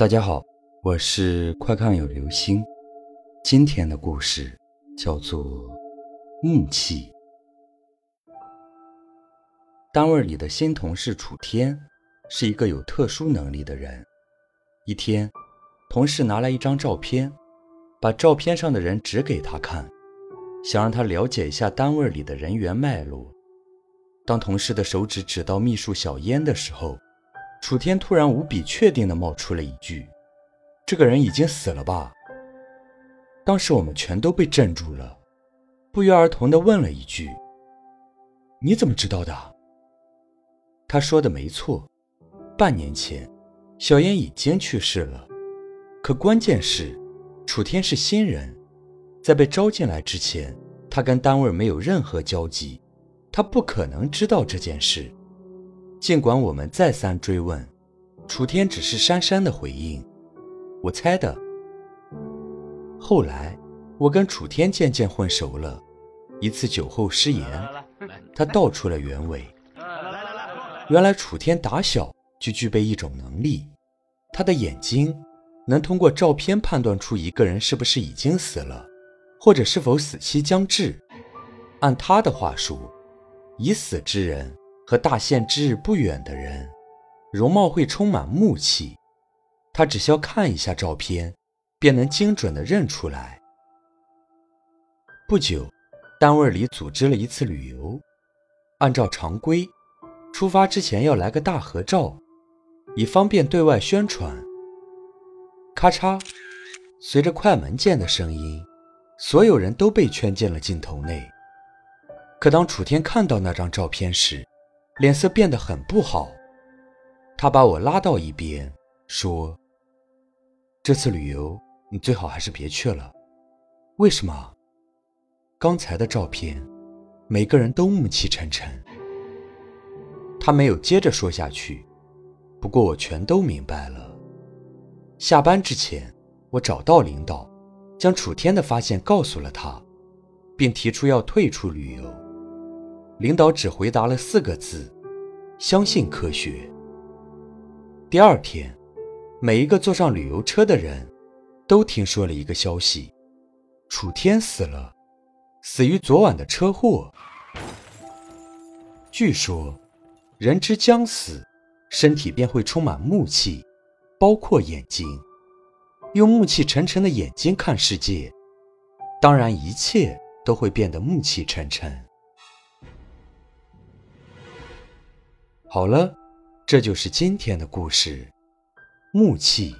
大家好，我是快看有流星。今天的故事叫做木器。单位里的新同事楚天是一个有特殊能力的人。一天，同事拿来一张照片，把照片上的人指给他看，想让他了解一下单位里的人员脉络。当同事的手指指到秘书小烟的时候，楚天突然无比确定地冒出了一句：“这个人已经死了吧？”当时我们全都被镇住了，不约而同地问了一句：“你怎么知道的？”他说的没错，半年前，小燕已经去世了。可关键是，楚天是新人，在被招进来之前，他跟单位没有任何交集，他不可能知道这件事。尽管我们再三追问，楚天只是讪讪的回应：“我猜的。”后来，我跟楚天渐渐混熟了。一次酒后失言，他道出了原委。原来楚天打小就具备一种能力，他的眼睛能通过照片判断出一个人是不是已经死了，或者是否死期将至。按他的话说，已死之人。和大限之日不远的人，容貌会充满木气。他只需要看一下照片，便能精准地认出来。不久，单位里组织了一次旅游，按照常规，出发之前要来个大合照，以方便对外宣传。咔嚓，随着快门键的声音，所有人都被圈进了镜头内。可当楚天看到那张照片时，脸色变得很不好，他把我拉到一边，说：“这次旅游你最好还是别去了。为什么？刚才的照片，每个人都暮气沉沉。”他没有接着说下去，不过我全都明白了。下班之前，我找到领导，将楚天的发现告诉了他，并提出要退出旅游。领导只回答了四个字：“相信科学。”第二天，每一个坐上旅游车的人，都听说了一个消息：楚天死了，死于昨晚的车祸。据说，人之将死，身体便会充满木气，包括眼睛。用木气沉沉的眼睛看世界，当然一切都会变得木气沉沉。好了，这就是今天的故事，木器。